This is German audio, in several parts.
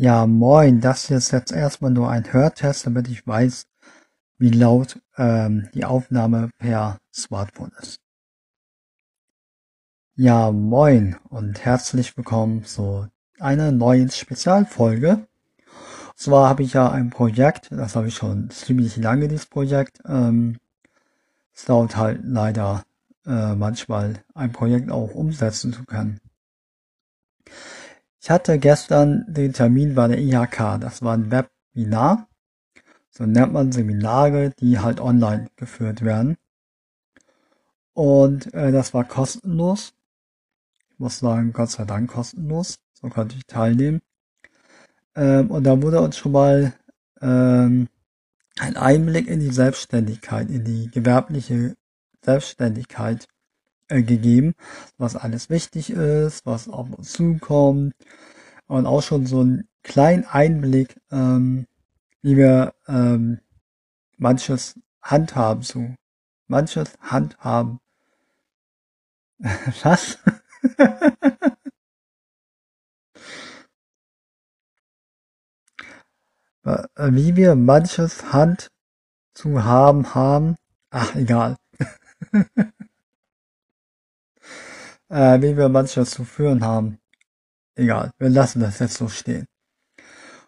Ja, moin, das hier ist jetzt erstmal nur ein Hörtest, damit ich weiß, wie laut ähm, die Aufnahme per Smartphone ist. Ja, moin und herzlich willkommen zu einer neuen Spezialfolge. Und zwar habe ich ja ein Projekt, das habe ich schon ziemlich lange, dieses Projekt. Ähm, es dauert halt leider äh, manchmal ein Projekt auch umsetzen zu können. Ich hatte gestern den Termin bei der IHK. Das war ein Webinar. So nennt man Seminare, die halt online geführt werden. Und äh, das war kostenlos. Ich muss sagen, Gott sei Dank kostenlos. So konnte ich teilnehmen. Ähm, und da wurde uns schon mal ähm, ein Einblick in die Selbstständigkeit, in die gewerbliche Selbstständigkeit äh, gegeben, was alles wichtig ist, was auf uns zukommt und auch schon so einen kleinen Einblick, ähm, wie wir ähm, manches handhaben zu. Manches handhaben. Was? Äh, wie wir manches Hand zu haben haben. Ach, egal. äh, wie wir manches zu führen haben. Egal, wir lassen das jetzt so stehen.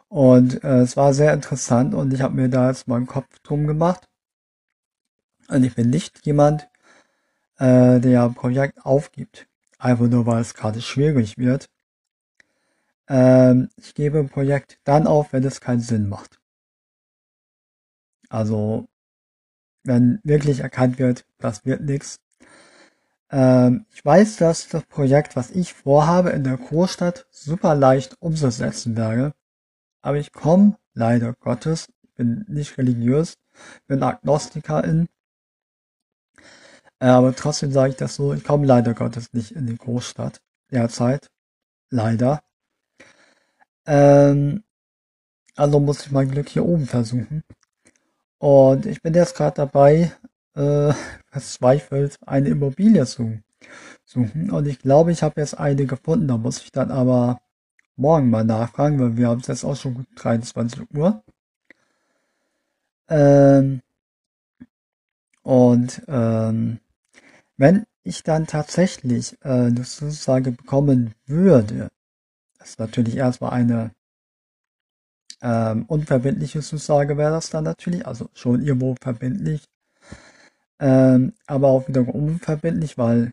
Und äh, es war sehr interessant und ich habe mir da jetzt mal einen Kopf drum gemacht. Und ich bin nicht jemand, äh, der ein Projekt aufgibt. Einfach nur, weil es gerade schwierig wird. Ähm, ich gebe ein Projekt dann auf, wenn es keinen Sinn macht. Also, wenn wirklich erkannt wird, das wird nichts, ähm, ich weiß, dass das Projekt, was ich vorhabe, in der Großstadt super leicht umzusetzen wäre. Aber ich komme leider Gottes, bin nicht religiös, bin Agnostikerin. Äh, aber trotzdem sage ich das so, ich komme leider Gottes nicht in die Großstadt derzeit. Leider. Ähm, also muss ich mein Glück hier oben versuchen. Und ich bin jetzt gerade dabei, äh, verzweifelt eine Immobilie zu suchen. Und ich glaube, ich habe jetzt eine gefunden. Da muss ich dann aber morgen mal nachfragen, weil wir haben es jetzt auch schon 23 Uhr. Ähm, und ähm, wenn ich dann tatsächlich äh, eine Zusage bekommen würde, das ist natürlich erstmal eine ähm, unverbindliche Zusage wäre das dann natürlich, also schon irgendwo verbindlich, ähm, aber auch wiederum unverbindlich, weil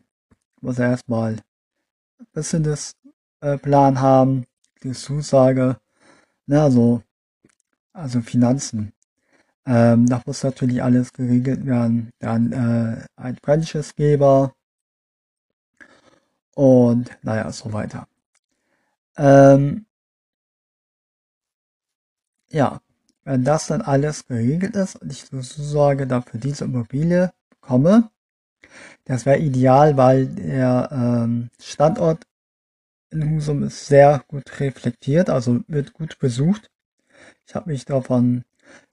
muss erstmal ein bisschen das äh, Plan haben, die Zusage, ne, also, also Finanzen. Ähm, da muss natürlich alles geregelt werden. Dann äh, ein Franchise-Geber und naja, so weiter. Ähm, ja, wenn das dann alles geregelt ist und ich sozusagen dafür diese Immobilie komme. Das wäre ideal, weil der ähm, Standort in Husum ist sehr gut reflektiert, also wird gut besucht. Ich habe mich davon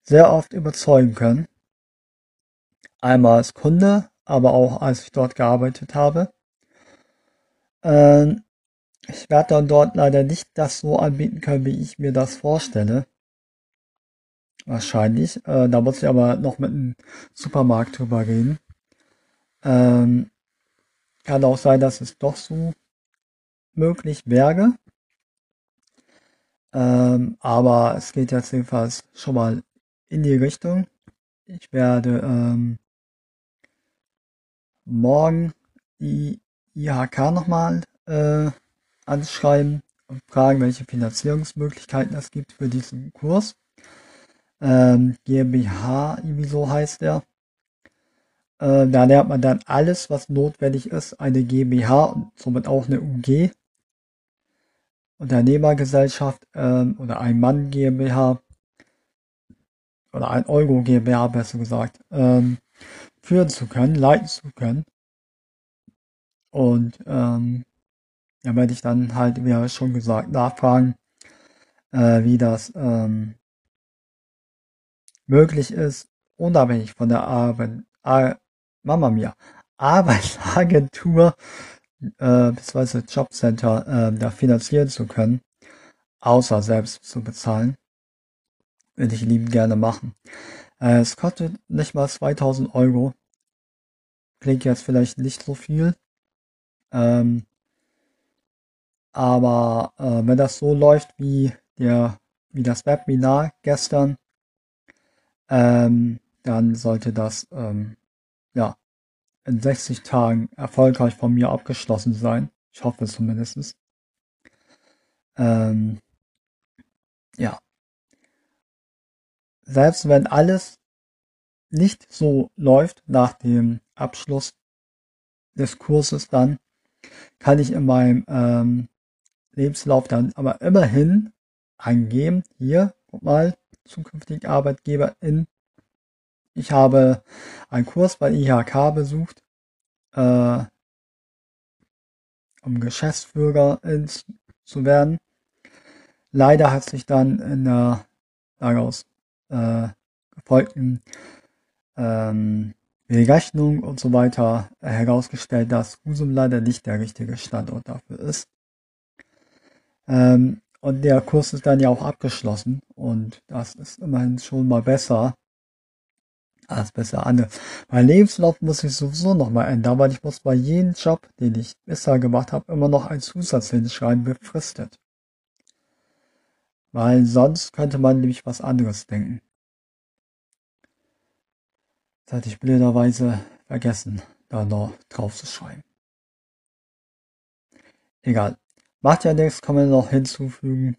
sehr oft überzeugen können. Einmal als Kunde, aber auch als ich dort gearbeitet habe. Ähm, ich werde dann dort leider nicht das so anbieten können, wie ich mir das vorstelle. Wahrscheinlich. Äh, da muss ich aber noch mit dem Supermarkt drüber reden. Ähm, kann auch sein, dass es doch so möglich wäre. Ähm, aber es geht jetzt jedenfalls schon mal in die Richtung. Ich werde ähm, morgen die IHK nochmal äh, anschreiben und fragen, welche Finanzierungsmöglichkeiten es gibt für diesen Kurs ähm, GmbH, irgendwie so heißt der. Äh, da lernt man dann alles, was notwendig ist, eine GmbH und somit auch eine UG. Unternehmergesellschaft ähm, oder ein Mann GmbH oder ein Euro GmbH besser gesagt, ähm, führen zu können, leiten zu können. Und ähm, ja, werde ich dann halt, wie schon gesagt, nachfragen, äh, wie das ähm, möglich ist, unabhängig von der Arbeit, Ar Mama mia, Arbeitsagentur äh, bzw. Jobcenter äh, da finanzieren zu können, außer selbst zu bezahlen. Würde ich lieben gerne machen. Äh, es kostet nicht mal 2000 Euro. Klingt jetzt vielleicht nicht so viel. Ähm, aber äh, wenn das so läuft wie der, wie das Webinar gestern, ähm, dann sollte das ähm, ja in 60 Tagen erfolgreich von mir abgeschlossen sein. Ich hoffe zumindest. Ähm, ja. Selbst wenn alles nicht so läuft nach dem Abschluss des Kurses, dann kann ich in meinem ähm, Lebenslauf dann aber immerhin angeben, hier, guck mal, zukünftig Arbeitgeber in ich habe einen Kurs bei IHK besucht, äh, um Geschäftsführer zu werden. Leider hat sich dann in der daraus äh, gefolgten ähm, Rechnung und so weiter herausgestellt, dass Husum leider nicht der richtige Standort dafür ist. Ähm, und der Kurs ist dann ja auch abgeschlossen und das ist immerhin schon mal besser, alles besser an. Mein Lebenslauf muss ich sowieso nochmal ändern, weil ich muss bei jedem Job, den ich bisher gemacht habe, immer noch einen Zusatz hinschreiben, befristet. Weil sonst könnte man nämlich was anderes denken. Das hatte ich blöderweise vergessen, da noch drauf zu schreiben. Egal. Macht ja nichts, kann man noch hinzufügen.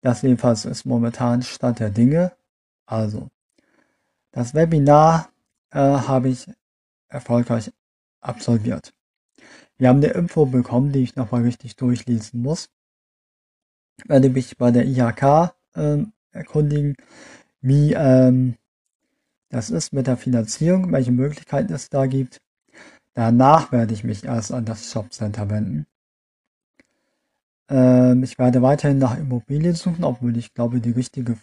Das jedenfalls ist momentan Stand der Dinge. Also, das Webinar äh, habe ich erfolgreich absolviert. Wir haben eine Info bekommen, die ich nochmal richtig durchlesen muss. Ich werde mich bei der IHK äh, erkundigen, wie ähm, das ist mit der Finanzierung, welche Möglichkeiten es da gibt. Danach werde ich mich erst an das Shopcenter wenden. Ähm, ich werde weiterhin nach Immobilien suchen, obwohl ich glaube, die richtige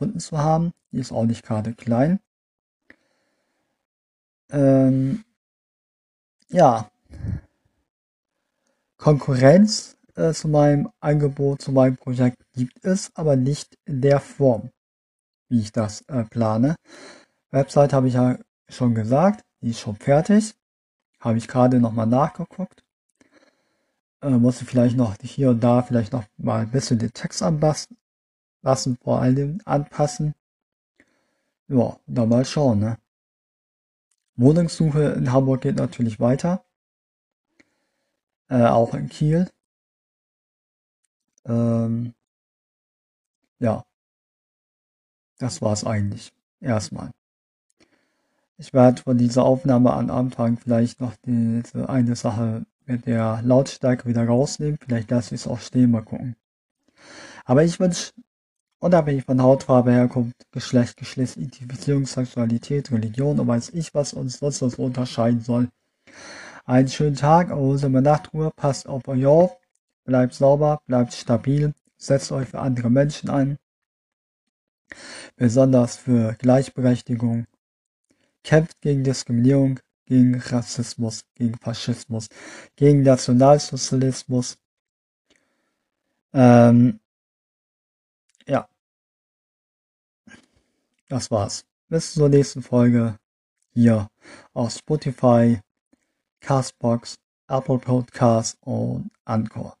gefunden zu haben. Die ist auch nicht gerade klein. Ähm, ja, Konkurrenz äh, zu meinem Angebot, zu meinem Projekt gibt es, aber nicht in der Form, wie ich das äh, plane. Website habe ich ja schon gesagt, die ist schon fertig. Habe ich gerade nochmal nachgeguckt. Äh, muss ich vielleicht noch hier und da vielleicht noch mal ein bisschen den Text anpassen, lassen, vor allem anpassen. Ja, dann mal schauen, ne? Wohnungssuche in Hamburg geht natürlich weiter. Äh, auch in Kiel. Ähm, ja. Das war's eigentlich. Erstmal. Ich werde von dieser Aufnahme an Anfang vielleicht noch diese eine Sache mit der Lautstärke wieder rausnehmen. Vielleicht lasse ich es auch stehen, mal gucken. Aber ich wünsche Unabhängig von Hautfarbe, Herkunft, Geschlecht, Geschlechtsidentifizierung, Sexualität, Religion und weiß ich, was uns sonst so unterscheiden soll. Einen schönen Tag, erholsame Nachtruhe, passt auf euch auf, bleibt sauber, bleibt stabil, setzt euch für andere Menschen ein, besonders für Gleichberechtigung, kämpft gegen Diskriminierung, gegen Rassismus, gegen Faschismus, gegen Nationalsozialismus. Ähm, ja. Das war's. Bis zur nächsten Folge hier auf Spotify, Castbox, Apple Podcasts und Anchor.